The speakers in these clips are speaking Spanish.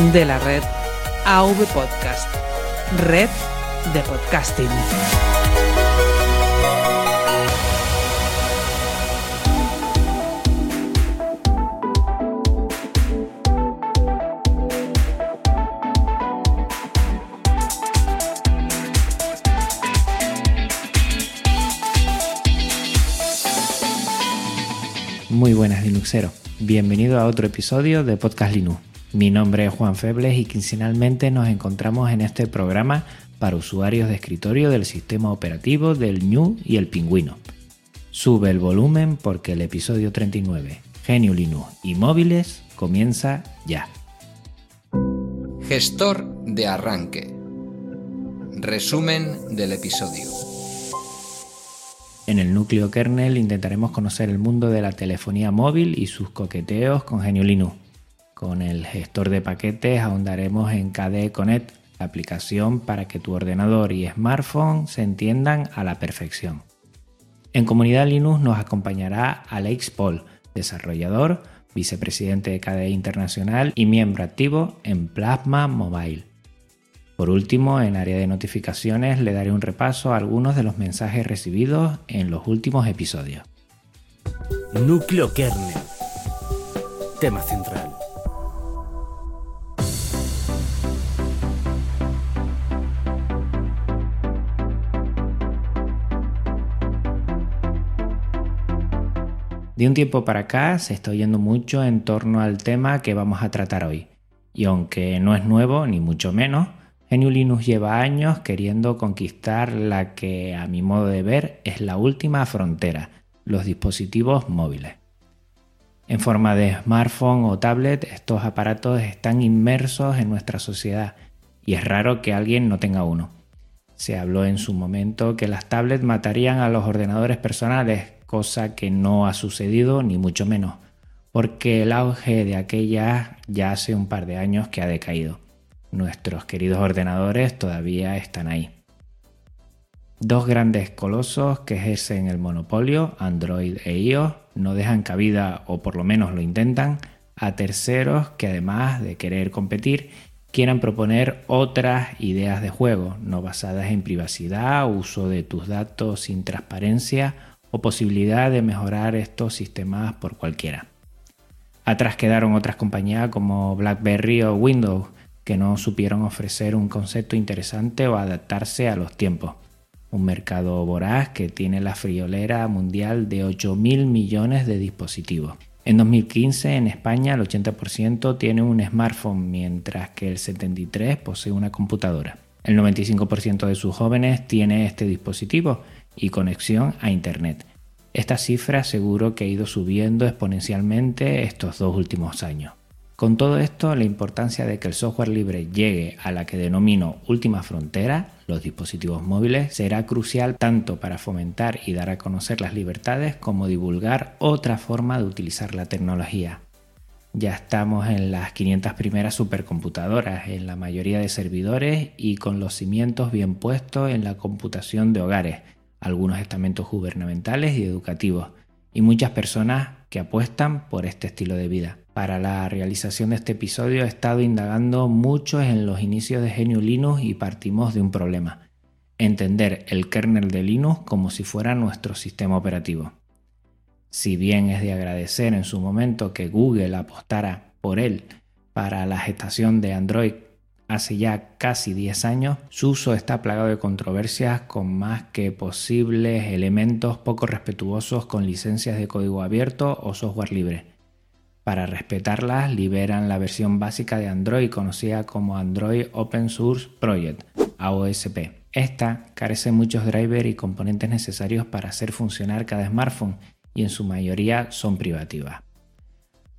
De la red AV Podcast. Red de podcasting. Muy buenas Linuxeros, bienvenido a otro episodio de Podcast Linux. Mi nombre es Juan Febles y quincenalmente nos encontramos en este programa para usuarios de escritorio del sistema operativo del Ñu y el Pingüino. Sube el volumen porque el episodio 39, Genio Linux y móviles, comienza ya. Gestor de arranque. Resumen del episodio. En el núcleo kernel intentaremos conocer el mundo de la telefonía móvil y sus coqueteos con Genio Linux. Con el gestor de paquetes ahondaremos en KDE Connect, la aplicación para que tu ordenador y smartphone se entiendan a la perfección. En Comunidad Linux nos acompañará Alex Paul, desarrollador, vicepresidente de KDE Internacional y miembro activo en Plasma Mobile. Por último, en área de notificaciones le daré un repaso a algunos de los mensajes recibidos en los últimos episodios. Núcleo kernel. Tema central. De un tiempo para acá se está oyendo mucho en torno al tema que vamos a tratar hoy. Y aunque no es nuevo, ni mucho menos, GNU Linux lleva años queriendo conquistar la que, a mi modo de ver, es la última frontera, los dispositivos móviles. En forma de smartphone o tablet, estos aparatos están inmersos en nuestra sociedad y es raro que alguien no tenga uno. Se habló en su momento que las tablets matarían a los ordenadores personales, cosa que no ha sucedido ni mucho menos, porque el auge de aquella ya hace un par de años que ha decaído. Nuestros queridos ordenadores todavía están ahí. Dos grandes colosos que ejercen el monopolio, Android e iOS, no dejan cabida, o por lo menos lo intentan, a terceros que además de querer competir, quieran proponer otras ideas de juego, no basadas en privacidad, uso de tus datos sin transparencia o posibilidad de mejorar estos sistemas por cualquiera. Atrás quedaron otras compañías como BlackBerry o Windows, que no supieron ofrecer un concepto interesante o adaptarse a los tiempos. Un mercado voraz que tiene la friolera mundial de 8.000 millones de dispositivos. En 2015 en España el 80% tiene un smartphone, mientras que el 73% posee una computadora. El 95% de sus jóvenes tiene este dispositivo y conexión a Internet. Esta cifra seguro que ha ido subiendo exponencialmente estos dos últimos años. Con todo esto, la importancia de que el software libre llegue a la que denomino última frontera, los dispositivos móviles, será crucial tanto para fomentar y dar a conocer las libertades como divulgar otra forma de utilizar la tecnología. Ya estamos en las 500 primeras supercomputadoras, en la mayoría de servidores y con los cimientos bien puestos en la computación de hogares, algunos estamentos gubernamentales y educativos, y muchas personas que apuestan por este estilo de vida. Para la realización de este episodio he estado indagando mucho en los inicios de GNU Linux y partimos de un problema, entender el kernel de Linux como si fuera nuestro sistema operativo. Si bien es de agradecer en su momento que Google apostara por él para la gestación de Android hace ya casi 10 años, su uso está plagado de controversias con más que posibles elementos poco respetuosos con licencias de código abierto o software libre. Para respetarlas, liberan la versión básica de Android conocida como Android Open Source Project, AOSP. Esta carece de muchos drivers y componentes necesarios para hacer funcionar cada smartphone y en su mayoría son privativas.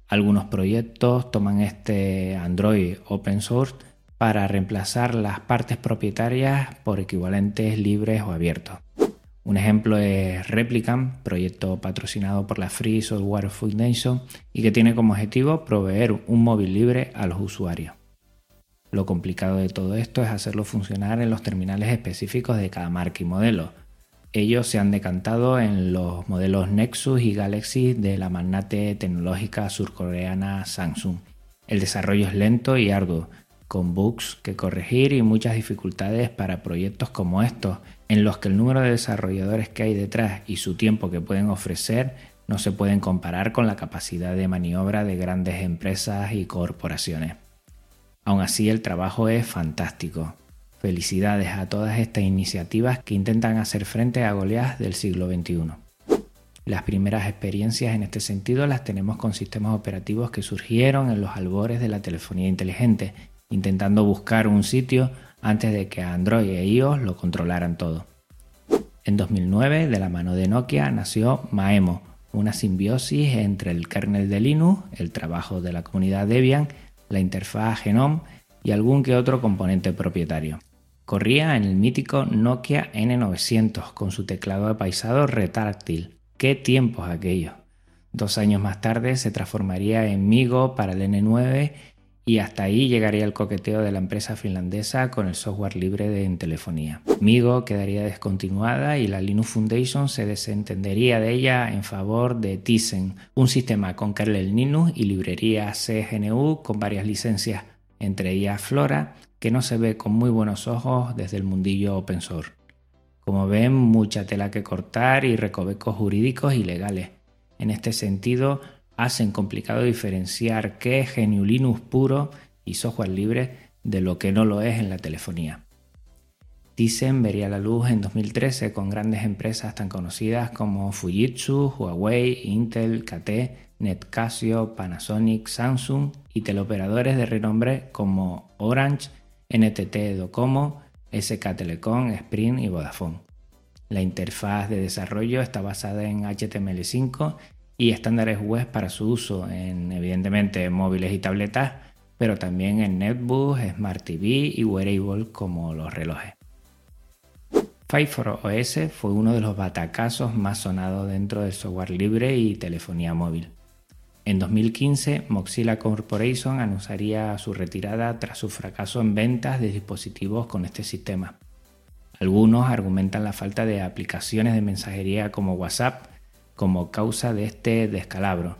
Algunos proyectos toman este Android open source para reemplazar las partes propietarias por equivalentes libres o abiertos. Un ejemplo es Replicant, proyecto patrocinado por la Free Software Foundation y que tiene como objetivo proveer un móvil libre a los usuarios. Lo complicado de todo esto es hacerlo funcionar en los terminales específicos de cada marca y modelo. Ellos se han decantado en los modelos Nexus y Galaxy de la magnate tecnológica surcoreana Samsung. El desarrollo es lento y arduo, con bugs que corregir y muchas dificultades para proyectos como estos, en los que el número de desarrolladores que hay detrás y su tiempo que pueden ofrecer no se pueden comparar con la capacidad de maniobra de grandes empresas y corporaciones. Aún así, el trabajo es fantástico. Felicidades a todas estas iniciativas que intentan hacer frente a goleas del siglo XXI. Las primeras experiencias en este sentido las tenemos con sistemas operativos que surgieron en los albores de la telefonía inteligente, intentando buscar un sitio antes de que Android e iOS lo controlaran todo. En 2009, de la mano de Nokia, nació Maemo, una simbiosis entre el kernel de Linux, el trabajo de la comunidad Debian la interfaz Genome y algún que otro componente propietario. Corría en el mítico Nokia N900 con su teclado apaisado retráctil. ¡Qué tiempos aquellos! Dos años más tarde se transformaría en Migo para el N9 y hasta ahí llegaría el coqueteo de la empresa finlandesa con el software libre de en telefonía. Migo quedaría descontinuada y la Linux Foundation se desentendería de ella en favor de Tizen, un sistema con kernel Linux y librería CGNU con varias licencias, entre ellas Flora, que no se ve con muy buenos ojos desde el mundillo open source. Como ven, mucha tela que cortar y recovecos jurídicos y legales. En este sentido, hacen complicado diferenciar qué es GNU puro y software libre de lo que no lo es en la telefonía. Tizen vería la luz en 2013 con grandes empresas tan conocidas como Fujitsu, Huawei, Intel, KT, Netcasio, Panasonic, Samsung y teleoperadores de renombre como Orange, NTT Docomo, SK Telecom, Sprint y Vodafone. La interfaz de desarrollo está basada en HTML5 y estándares web para su uso en evidentemente móviles y tabletas, pero también en netbooks, smart TV y wearables como los relojes. 5 fue uno de los batacazos más sonados dentro del software libre y telefonía móvil. En 2015, Mozilla Corporation anunciaría su retirada tras su fracaso en ventas de dispositivos con este sistema. Algunos argumentan la falta de aplicaciones de mensajería como WhatsApp como causa de este descalabro.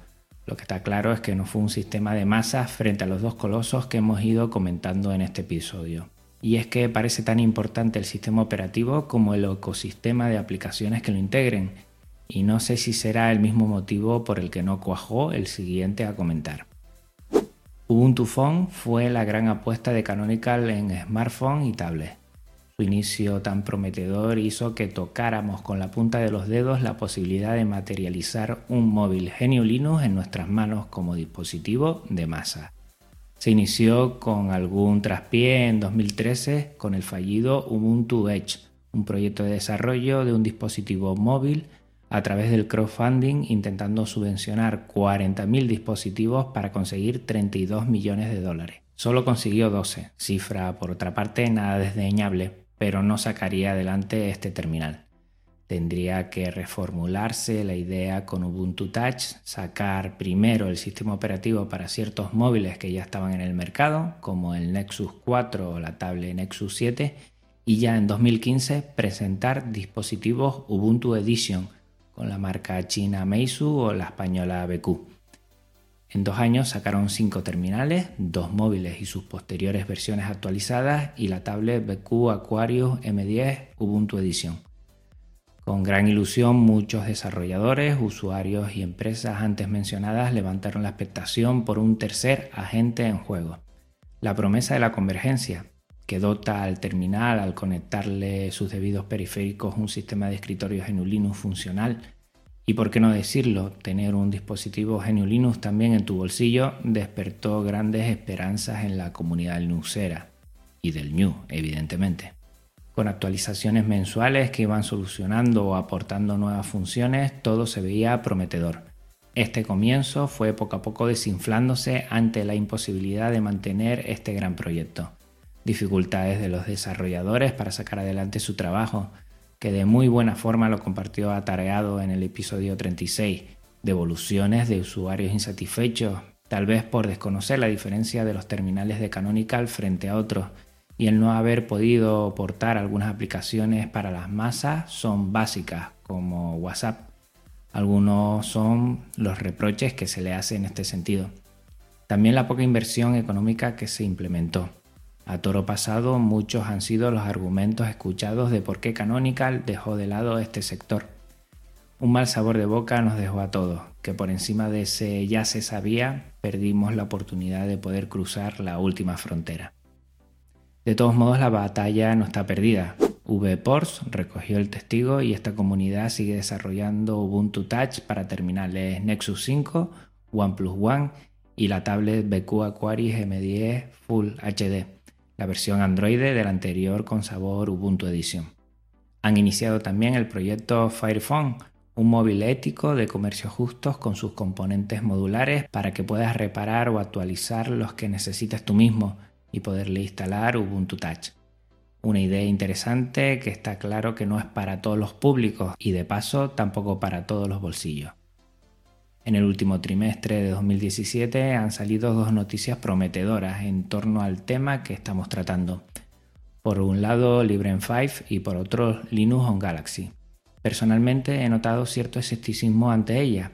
Lo que está claro es que no fue un sistema de masas frente a los dos colosos que hemos ido comentando en este episodio. Y es que parece tan importante el sistema operativo como el ecosistema de aplicaciones que lo integren, y no sé si será el mismo motivo por el que no cuajó el siguiente a comentar. Ubuntu Phone fue la gran apuesta de Canonical en smartphone y tablet inicio tan prometedor hizo que tocáramos con la punta de los dedos la posibilidad de materializar un móvil Genio en nuestras manos como dispositivo de masa. Se inició con algún traspié en 2013 con el fallido Ubuntu Edge, un proyecto de desarrollo de un dispositivo móvil a través del crowdfunding intentando subvencionar 40.000 dispositivos para conseguir 32 millones de dólares. Solo consiguió 12, cifra por otra parte nada desdeñable, pero no sacaría adelante este terminal. Tendría que reformularse la idea con Ubuntu Touch, sacar primero el sistema operativo para ciertos móviles que ya estaban en el mercado, como el Nexus 4 o la tablet Nexus 7, y ya en 2015 presentar dispositivos Ubuntu Edition con la marca china Meizu o la española BQ. En dos años sacaron cinco terminales, dos móviles y sus posteriores versiones actualizadas y la tablet BQ Aquarius M10 Ubuntu Edition. Con gran ilusión muchos desarrolladores, usuarios y empresas antes mencionadas levantaron la expectación por un tercer agente en juego. La promesa de la convergencia, que dota al terminal al conectarle sus debidos periféricos un sistema de escritorios en Linux funcional y por qué no decirlo, tener un dispositivo GNU Linux también en tu bolsillo despertó grandes esperanzas en la comunidad linuxera y del New, evidentemente. Con actualizaciones mensuales que iban solucionando o aportando nuevas funciones, todo se veía prometedor. Este comienzo fue poco a poco desinflándose ante la imposibilidad de mantener este gran proyecto. Dificultades de los desarrolladores para sacar adelante su trabajo, que de muy buena forma lo compartió atareado en el episodio 36, devoluciones de usuarios insatisfechos, tal vez por desconocer la diferencia de los terminales de Canonical frente a otros, y el no haber podido portar algunas aplicaciones para las masas son básicas, como WhatsApp. Algunos son los reproches que se le hace en este sentido. También la poca inversión económica que se implementó. A toro pasado, muchos han sido los argumentos escuchados de por qué Canonical dejó de lado este sector. Un mal sabor de boca nos dejó a todos, que por encima de ese ya se sabía, perdimos la oportunidad de poder cruzar la última frontera. De todos modos, la batalla no está perdida. VPorts recogió el testigo y esta comunidad sigue desarrollando Ubuntu Touch para terminales Nexus 5, OnePlus One y la tablet BQ Aquaris M10 Full HD, la versión Android del anterior con sabor Ubuntu Edition. Han iniciado también el proyecto Firephone, un móvil ético de comercio justos con sus componentes modulares para que puedas reparar o actualizar los que necesites tú mismo y poderle instalar Ubuntu Touch. Una idea interesante que está claro que no es para todos los públicos y de paso tampoco para todos los bolsillos. En el último trimestre de 2017 han salido dos noticias prometedoras en torno al tema que estamos tratando. Por un lado LibreM5 y por otro Linux on Galaxy. Personalmente he notado cierto escepticismo ante ella.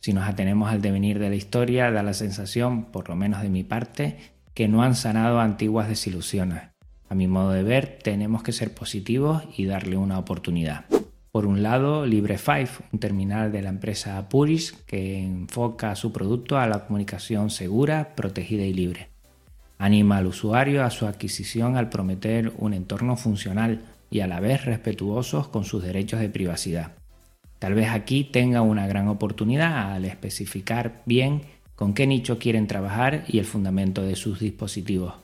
Si nos atenemos al devenir de la historia, da la sensación, por lo menos de mi parte, que no han sanado antiguas desilusiones. A mi modo de ver, tenemos que ser positivos y darle una oportunidad. Por un lado, Libre5, un terminal de la empresa Puris que enfoca su producto a la comunicación segura, protegida y libre. Anima al usuario a su adquisición al prometer un entorno funcional y a la vez respetuosos con sus derechos de privacidad. Tal vez aquí tenga una gran oportunidad al especificar bien con qué nicho quieren trabajar y el fundamento de sus dispositivos.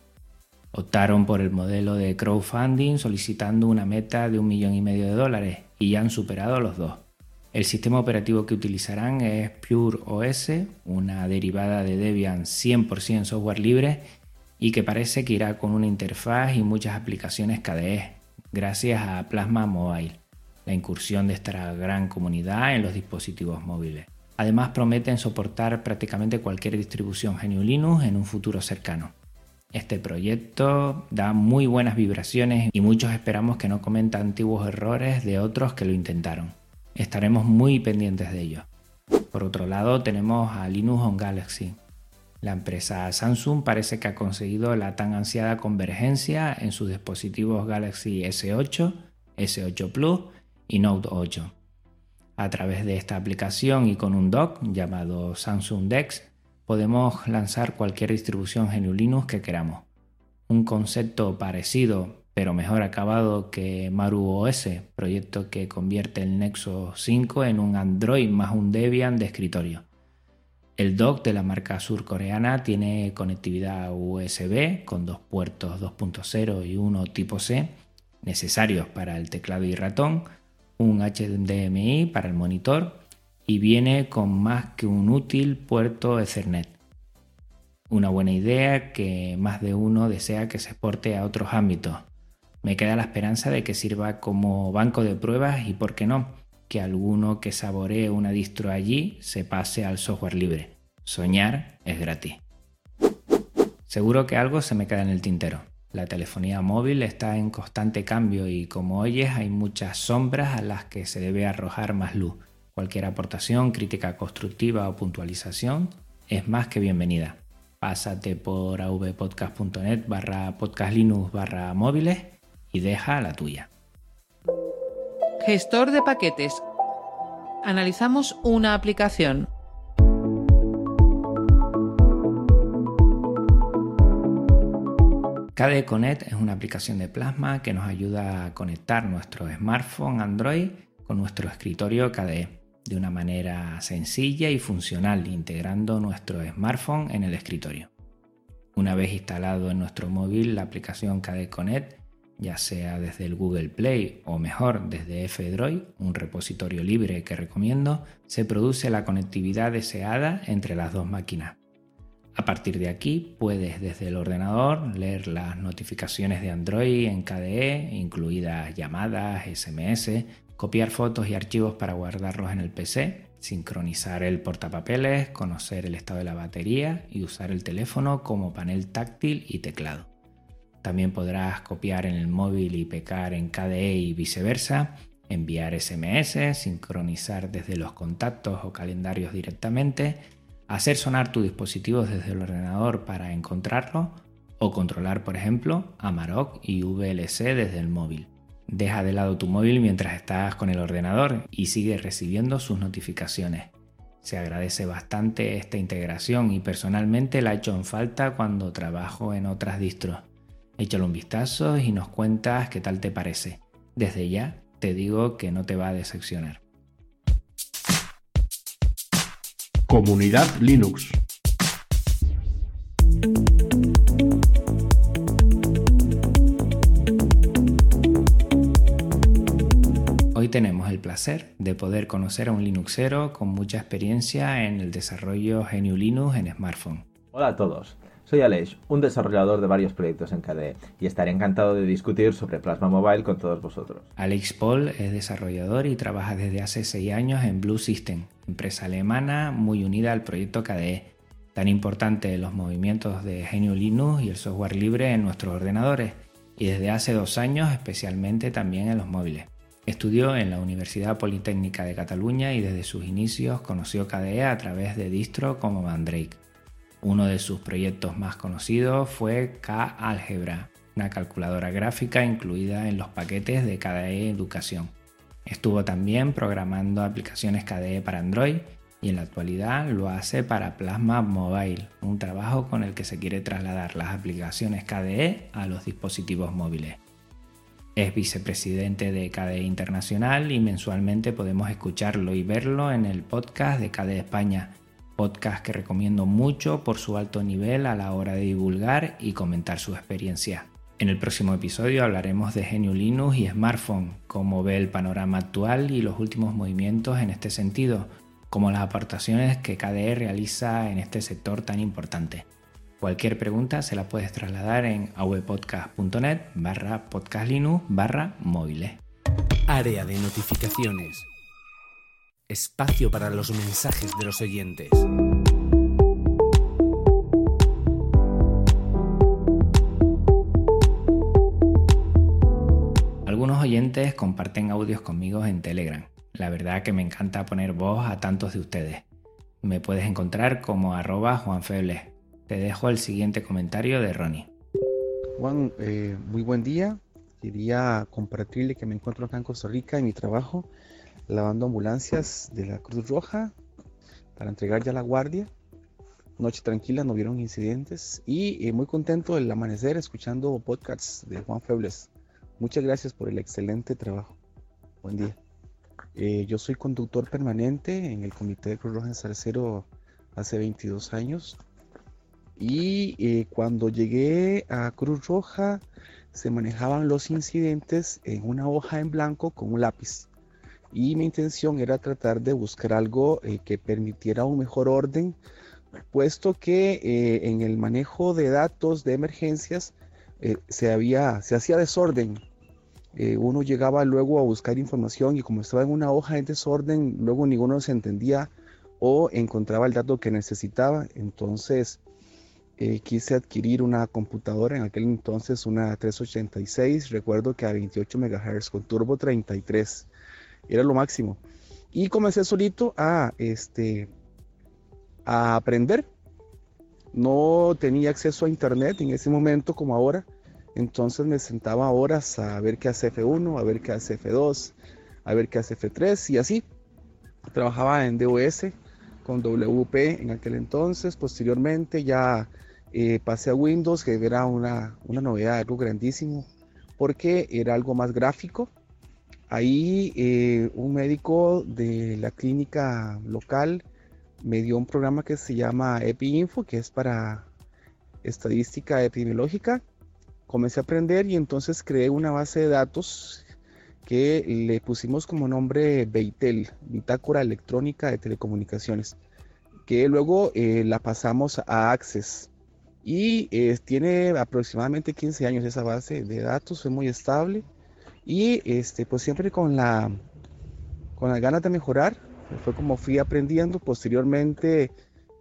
Optaron por el modelo de crowdfunding solicitando una meta de un millón y medio de dólares y ya han superado los dos. El sistema operativo que utilizarán es Pure OS, una derivada de Debian 100% software libre y que parece que irá con una interfaz y muchas aplicaciones KDE, gracias a Plasma Mobile, la incursión de esta gran comunidad en los dispositivos móviles. Además prometen soportar prácticamente cualquier distribución GNU Linux en un futuro cercano. Este proyecto da muy buenas vibraciones y muchos esperamos que no cometa antiguos errores de otros que lo intentaron. Estaremos muy pendientes de ello. Por otro lado tenemos a Linux on Galaxy, la empresa Samsung parece que ha conseguido la tan ansiada convergencia en sus dispositivos Galaxy S8, S8 Plus y Note 8. A través de esta aplicación y con un dock llamado Samsung Dex podemos lanzar cualquier distribución GNU Linux que queramos. Un concepto parecido pero mejor acabado que Maru OS, proyecto que convierte el Nexus 5 en un Android más un Debian de escritorio. El dock de la marca surcoreana tiene conectividad USB con dos puertos 2.0 y uno tipo C necesarios para el teclado y ratón, un HDMI para el monitor y viene con más que un útil puerto Ethernet. Una buena idea que más de uno desea que se exporte a otros ámbitos. Me queda la esperanza de que sirva como banco de pruebas y, por qué no, que alguno que saboree una distro allí se pase al software libre. Soñar es gratis. Seguro que algo se me queda en el tintero. La telefonía móvil está en constante cambio y como oyes hay muchas sombras a las que se debe arrojar más luz. Cualquier aportación, crítica constructiva o puntualización es más que bienvenida. Pásate por avpodcast.net barra podcastlinux barra móviles y deja la tuya. Gestor de paquetes. Analizamos una aplicación. KDE Connect es una aplicación de Plasma que nos ayuda a conectar nuestro smartphone Android con nuestro escritorio KDE de una manera sencilla y funcional, integrando nuestro smartphone en el escritorio. Una vez instalado en nuestro móvil la aplicación KDE Connect, ya sea desde el Google Play o mejor desde F-Droid, un repositorio libre que recomiendo, se produce la conectividad deseada entre las dos máquinas. A partir de aquí puedes desde el ordenador leer las notificaciones de Android en KDE, incluidas llamadas, SMS, copiar fotos y archivos para guardarlos en el PC, sincronizar el portapapeles, conocer el estado de la batería y usar el teléfono como panel táctil y teclado. También podrás copiar en el móvil y pecar en KDE y viceversa, enviar SMS, sincronizar desde los contactos o calendarios directamente, hacer sonar tu dispositivo desde el ordenador para encontrarlo o controlar, por ejemplo, Amarok y VLC desde el móvil. Deja de lado tu móvil mientras estás con el ordenador y sigue recibiendo sus notificaciones. Se agradece bastante esta integración y personalmente la he hecho en falta cuando trabajo en otras distros. Échale un vistazo y nos cuentas qué tal te parece. Desde ya te digo que no te va a decepcionar. Comunidad Linux. Tenemos el placer de poder conocer a un Linuxero con mucha experiencia en el desarrollo GNU Linux en smartphone. Hola a todos. Soy Aleix, un desarrollador de varios proyectos en KDE y estaré encantado de discutir sobre Plasma Mobile con todos vosotros. Alex Paul es desarrollador y trabaja desde hace 6 años en Blue System, empresa alemana muy unida al proyecto KDE, tan importante en los movimientos de GNU Linux y el software libre en nuestros ordenadores, y desde hace dos años especialmente también en los móviles. Estudió en la Universidad Politécnica de Cataluña y desde sus inicios conoció KDE a través de distro como Mandrake. Uno de sus proyectos más conocidos fue K-Algebra, una calculadora gráfica incluida en los paquetes de KDE Educación. Estuvo también programando aplicaciones KDE para Android y en la actualidad lo hace para Plasma Mobile, un trabajo con el que se quiere trasladar las aplicaciones KDE a los dispositivos móviles. Es vicepresidente de KDE Internacional y mensualmente podemos escucharlo y verlo en el podcast de KDE España, podcast que recomiendo mucho por su alto nivel a la hora de divulgar y comentar su experiencia. En el próximo episodio hablaremos de GNU Linux y smartphone, cómo ve el panorama actual y los últimos movimientos en este sentido, como las aportaciones que KDE realiza en este sector tan importante. Cualquier pregunta se la puedes trasladar en awepodcast.net barra podcastlinux barra móviles. Área de notificaciones espacio para los mensajes de los oyentes. Algunos oyentes comparten audios conmigo en Telegram. La verdad que me encanta poner voz a tantos de ustedes. Me puedes encontrar como arroba juanfebles. Te dejo el siguiente comentario de Ronnie. Juan, eh, muy buen día. Quería compartirle que me encuentro acá en Costa Rica en mi trabajo lavando ambulancias de la Cruz Roja para entregar ya la guardia. Noche tranquila, no vieron incidentes y eh, muy contento del amanecer escuchando podcasts de Juan Febles. Muchas gracias por el excelente trabajo. Buen día. Eh, yo soy conductor permanente en el Comité de Cruz Roja en Sarcero hace 22 años. Y eh, cuando llegué a Cruz Roja se manejaban los incidentes en una hoja en blanco con un lápiz y mi intención era tratar de buscar algo eh, que permitiera un mejor orden, puesto que eh, en el manejo de datos de emergencias se, había, se hacía desorden. uno llegaba luego a buscar información y como estaba en una hoja en desorden, luego ninguno se entendía o encontraba el dato que necesitaba. Entonces quise adquirir una computadora, en aquel entonces una 386, recuerdo que a 28 MHz con turbo 33 era lo máximo. Y comencé solito a, este, a aprender. No tenía acceso a internet en ese momento como ahora. Entonces me sentaba horas a ver qué hace F1, a ver qué hace F2, a ver qué hace F3 y así. Trabajaba en DOS con WP en aquel entonces. Posteriormente ya eh, pasé a Windows, que era una, una novedad, algo grandísimo, porque era algo más gráfico Ahí eh, un médico de la clínica local me dio un programa que se llama EpiInfo, que es para estadística epidemiológica, comencé a aprender y entonces creé una base de datos que le pusimos como nombre Beitel, Bitácora Electrónica de Telecomunicaciones, que luego eh, la pasamos a Access. Y eh, tiene aproximadamente 15 años esa base de datos, fue muy estable y este, pues siempre con la, con las ganas de mejorar, fue como fui aprendiendo. Posteriormente,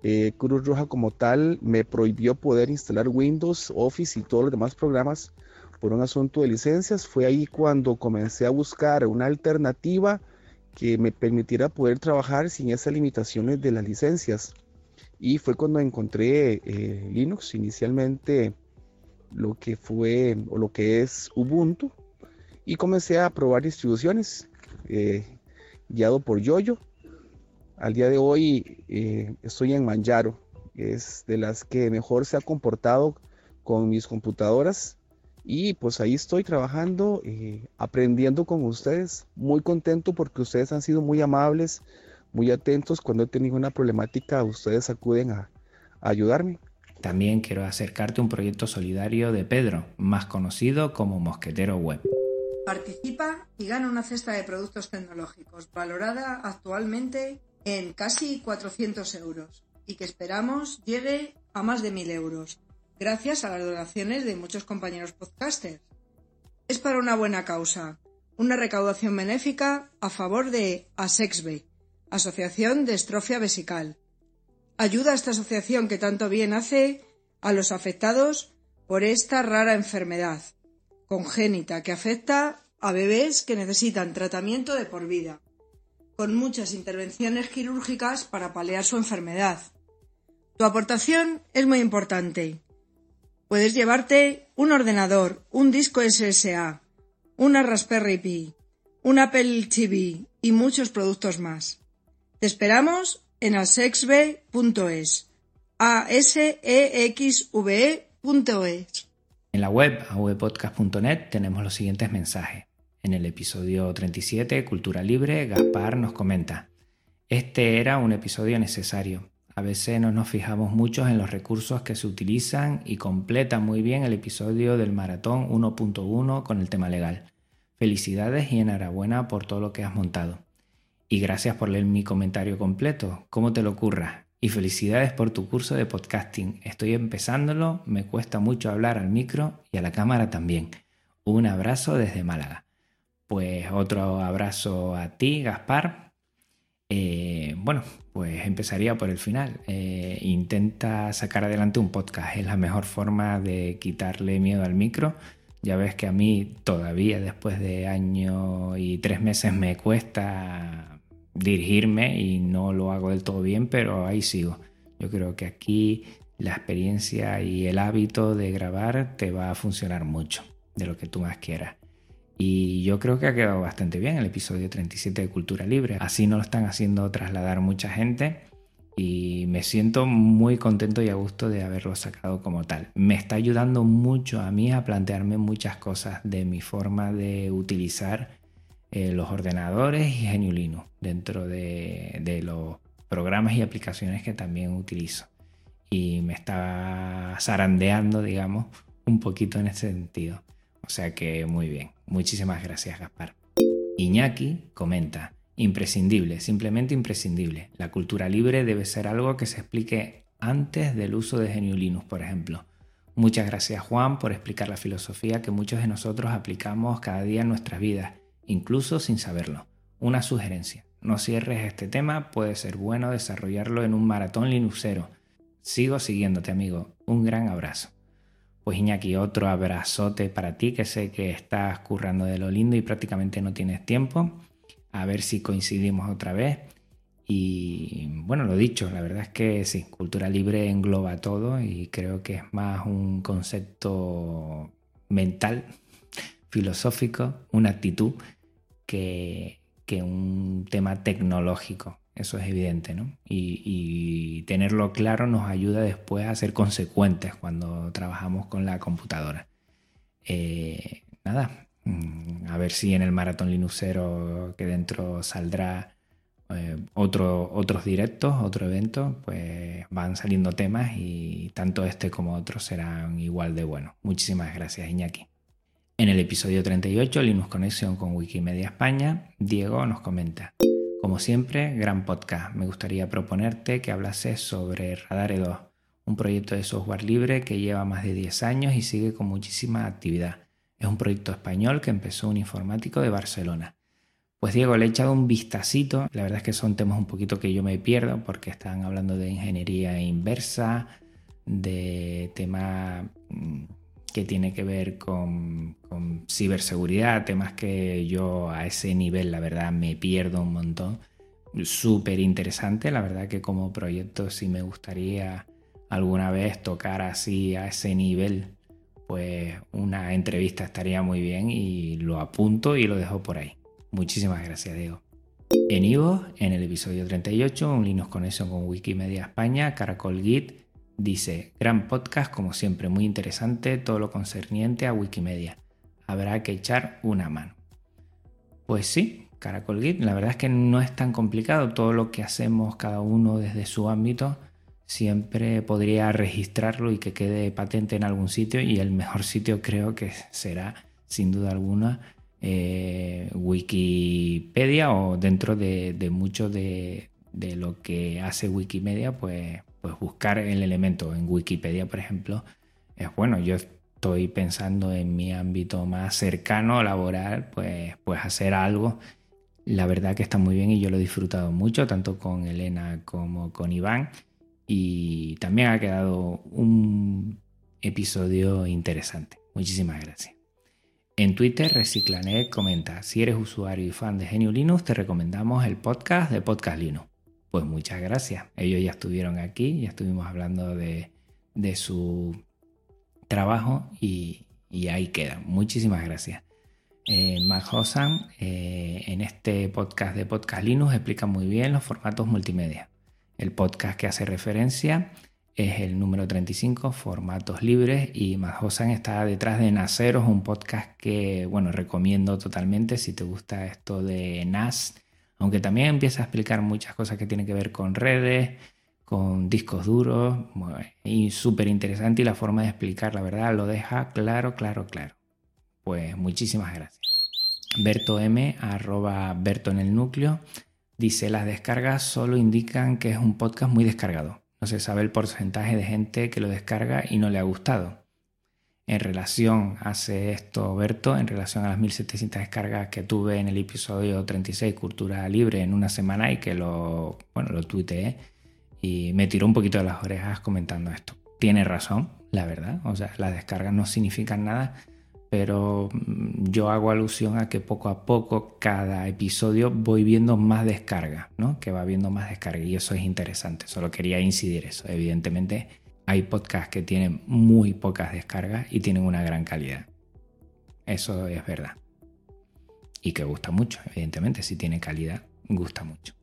eh, Cruz Roja como tal me prohibió poder instalar Windows, Office y todos los demás programas por un asunto de licencias. Fue ahí cuando comencé a buscar una alternativa que me permitiera poder trabajar sin esas limitaciones de las licencias. Y fue cuando encontré eh, Linux, inicialmente lo que fue o lo que es Ubuntu, y comencé a probar distribuciones, eh, guiado por Yoyo. Al día de hoy eh, estoy en Manjaro, es de las que mejor se ha comportado con mis computadoras y pues ahí estoy trabajando, eh, aprendiendo con ustedes, muy contento porque ustedes han sido muy amables, muy atentos. Cuando he tenido una problemática, ustedes acuden a, a ayudarme. También quiero acercarte a un proyecto solidario de Pedro, más conocido como Mosquetero Web. Participa y gana una cesta de productos tecnológicos valorada actualmente en casi 400 euros y que esperamos llegue a más de 1.000 euros gracias a las donaciones de muchos compañeros podcasters. Es para una buena causa, una recaudación benéfica a favor de ASEXBE, Asociación de Estrofia Vesical. Ayuda a esta asociación que tanto bien hace a los afectados por esta rara enfermedad congénita que afecta a bebés que necesitan tratamiento de por vida, con muchas intervenciones quirúrgicas para paliar su enfermedad. Tu aportación es muy importante Puedes llevarte un ordenador, un disco SSA, una Raspberry Pi, un Apple TV y muchos productos más. Te esperamos en asexve.es. a s e x v e En la web avpodcast.net tenemos los siguientes mensajes. En el episodio 37, Cultura Libre, Gaspar nos comenta: Este era un episodio necesario. A veces no nos fijamos mucho en los recursos que se utilizan y completa muy bien el episodio del maratón 1.1 con el tema legal. Felicidades y enhorabuena por todo lo que has montado. Y gracias por leer mi comentario completo, ¿cómo te lo ocurra? Y felicidades por tu curso de podcasting. Estoy empezándolo, me cuesta mucho hablar al micro y a la cámara también. Un abrazo desde Málaga. Pues otro abrazo a ti, Gaspar, eh, bueno, pues empezaría por el final. Eh, intenta sacar adelante un podcast. Es la mejor forma de quitarle miedo al micro. Ya ves que a mí todavía después de año y tres meses me cuesta dirigirme y no lo hago del todo bien, pero ahí sigo. Yo creo que aquí la experiencia y el hábito de grabar te va a funcionar mucho de lo que tú más quieras. Y yo creo que ha quedado bastante bien el episodio 37 de Cultura Libre. Así no lo están haciendo trasladar mucha gente y me siento muy contento y a gusto de haberlo sacado como tal. Me está ayudando mucho a mí a plantearme muchas cosas de mi forma de utilizar eh, los ordenadores y Geniulino dentro de, de los programas y aplicaciones que también utilizo. Y me está zarandeando, digamos, un poquito en ese sentido. O sea que muy bien. Muchísimas gracias, Gaspar. Iñaki comenta, imprescindible, simplemente imprescindible. La cultura libre debe ser algo que se explique antes del uso de GNU Linux, por ejemplo. Muchas gracias Juan por explicar la filosofía que muchos de nosotros aplicamos cada día en nuestras vidas, incluso sin saberlo. Una sugerencia, no cierres este tema, puede ser bueno desarrollarlo en un maratón linuxero. Sigo siguiéndote amigo, un gran abrazo. Pues Iñaki, otro abrazote para ti, que sé que estás currando de lo lindo y prácticamente no tienes tiempo. A ver si coincidimos otra vez. Y bueno, lo dicho, la verdad es que sí, cultura libre engloba todo y creo que es más un concepto mental, filosófico, una actitud que, un tema tecnológico. Eso es evidente, ¿no? Y, tenerlo claro nos ayuda después a ser consecuentes cuando trabajamos con la computadora. Eh, nada, mm, a ver si en el maratón linuxero que dentro saldrá eh, otros directos, otro evento, pues van saliendo temas y tanto este como otros serán igual de buenos. Muchísimas gracias, Iñaki. En el episodio 38, Linux Conexión con Wikimedia España, Diego nos comenta. Como siempre, gran podcast. Me gustaría proponerte que hablases sobre Radar 2, un proyecto de software libre que lleva más de 10 años y sigue con muchísima actividad. Es un proyecto español que empezó un informático de Barcelona. Pues Diego, le he echado un vistacito. La verdad es que son temas un poquito que yo me pierdo porque están hablando de ingeniería inversa, de tema mm, que tiene que ver con, ciberseguridad, temas que yo a ese nivel, la verdad, me pierdo un montón. Súper interesante, la verdad que como proyecto sí me gustaría alguna vez tocar así a ese nivel, pues una entrevista estaría muy bien y lo apunto y lo dejo por ahí. Muchísimas gracias, Diego. En Ivo, en el episodio 38, un Linux Connection con Wikimedia España, Caracol Git, dice, gran podcast como siempre, muy interesante, todo lo concerniente a Wikimedia. Habrá que echar una mano. Pues sí, Caracol Git, la verdad es que no es tan complicado, todo lo que hacemos cada uno desde su ámbito, siempre podría registrarlo y que quede patente en algún sitio y el mejor sitio creo que será, sin duda alguna, eh, Wikipedia o dentro de, mucho de, lo que hace Wikimedia, pues, pues buscar el elemento en Wikipedia, por ejemplo, es bueno. Yo estoy pensando en mi ámbito más cercano, laboral, pues, pues hacer algo. La verdad que está muy bien y yo lo he disfrutado mucho, tanto con Elena como con Iván. Y también ha quedado un episodio interesante. Muchísimas gracias. En Twitter, Reciclanet comenta, si eres usuario y fan de Genio Linux, te recomendamos el podcast de Podcast Linux. Pues muchas gracias. Ellos ya estuvieron aquí, ya estuvimos hablando de, su trabajo y, ahí queda. Muchísimas gracias. Eh, eh, en este podcast de Podcast Linux explica muy bien los formatos multimedia. El podcast que hace referencia es el número 35, Formatos Libres, y Majosan está detrás de Naceros, un podcast que, bueno, recomiendo totalmente si te gusta esto de NAS, aunque también empieza a explicar muchas cosas que tienen que ver con redes, con discos duros, y súper interesante y la forma de explicar, la verdad, lo deja claro, claro, claro. Pues muchísimas gracias. Berto M, arroba Berto en el núcleo, dice, las descargas solo indican que es un podcast muy descargado no se sabe el porcentaje de gente que lo descarga y no le ha gustado. En relación, hace esto Berto, en relación a las 1700 descargas que tuve en el episodio 36, Cultura Libre, en una semana y que lo, bueno, lo tuiteé y me tiró un poquito de las orejas comentando esto. Tiene razón, la verdad. O sea, las descargas no significan nada pero mm, yo hago alusión a que poco a poco cada episodio voy viendo más descarga, ¿no? Que va viendo más descarga y eso es interesante. Solo quería incidir eso. Evidentemente hay podcasts que tienen muy pocas descargas y tienen una gran calidad. Eso es verdad. Y que gusta mucho, evidentemente, si tiene calidad, gusta mucho.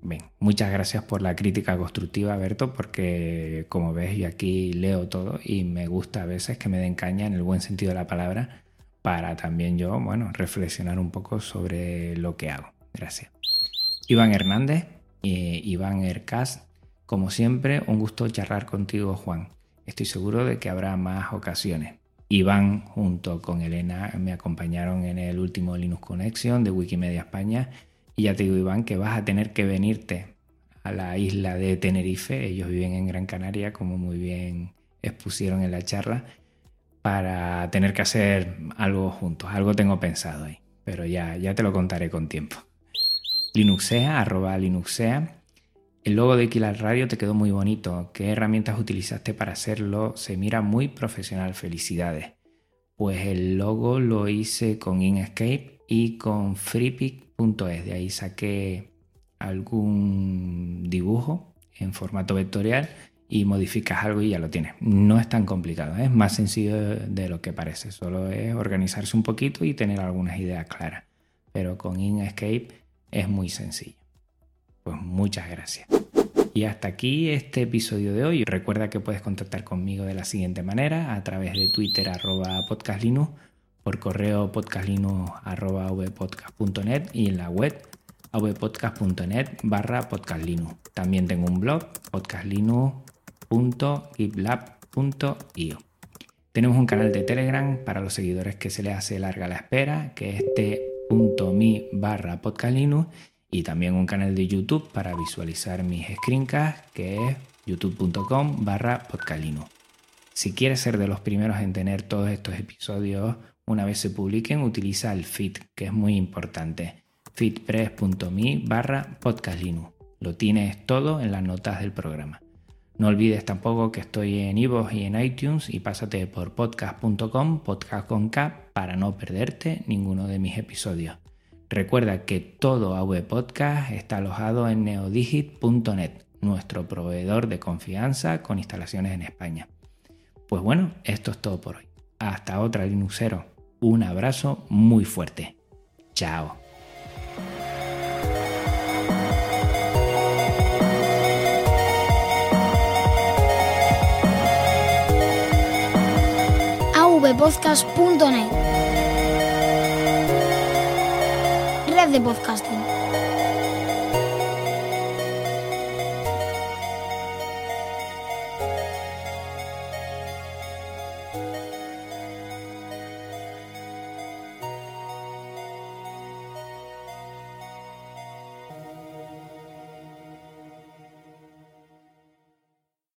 Bien, muchas gracias por la crítica constructiva, Berto, porque como ves, yo aquí leo todo y me gusta a veces que me den caña en el buen sentido de la palabra para también yo, bueno, reflexionar un poco sobre lo que hago. Gracias. Iván Hernández, y Iván Ercas, como siempre, un gusto charlar contigo, Juan. Estoy seguro de que habrá más ocasiones. Iván junto con Elena me acompañaron en el último Linux Connection de Wikimedia España y ya te digo, Iván, que vas a tener que venirte a la isla de Tenerife. Ellos viven en Gran Canaria, como muy bien expusieron en la charla, para tener que hacer algo juntos. Algo tengo pensado ahí, pero ya, ya te lo contaré con tiempo. Linuxea, arroba Linuxea. El logo de Kilar Radio te quedó muy bonito. ¿Qué herramientas utilizaste para hacerlo? Se mira muy profesional. Felicidades. Pues el logo lo hice con Inkscape y con FreePic de ahí saqué algún dibujo en formato vectorial y modificas algo y ya lo tienes. No es tan complicado, ¿eh? es más sencillo de lo que parece. Solo es organizarse un poquito y tener algunas ideas claras. Pero con Inkscape es muy sencillo. Pues muchas gracias. Y hasta aquí este episodio de hoy. Recuerda que puedes contactar conmigo de la siguiente manera a través de Twitter arroba podcastlinux por correo podcastlinux.vpodcast.net y en la web avpodcast.net barra podcastlinux. También tengo un blog, podcastlinux.gitlab.io. Tenemos un canal de Telegram para los seguidores que se les hace larga la espera, que es t.me barra podcastlinux y también un canal de YouTube para visualizar mis screencasts que es youtube.com barra podcastlinux. Si quieres ser de los primeros en tener todos estos episodios una vez se publiquen, utiliza el feed, que es muy importante. feedpress.me barra podcastlinux. Lo tienes todo en las notas del programa. No olvides tampoco que estoy en iVoox y en iTunes y pásate por podcast.com, podcast con para no perderte ninguno de mis episodios. Recuerda que todo AV Podcast está alojado en neodigit.net, nuestro proveedor de confianza con instalaciones en España. Pues bueno, esto es todo por hoy. Hasta otra Linuxero. Un abrazo muy fuerte. Chao. avpodcast.net Red de podcasting.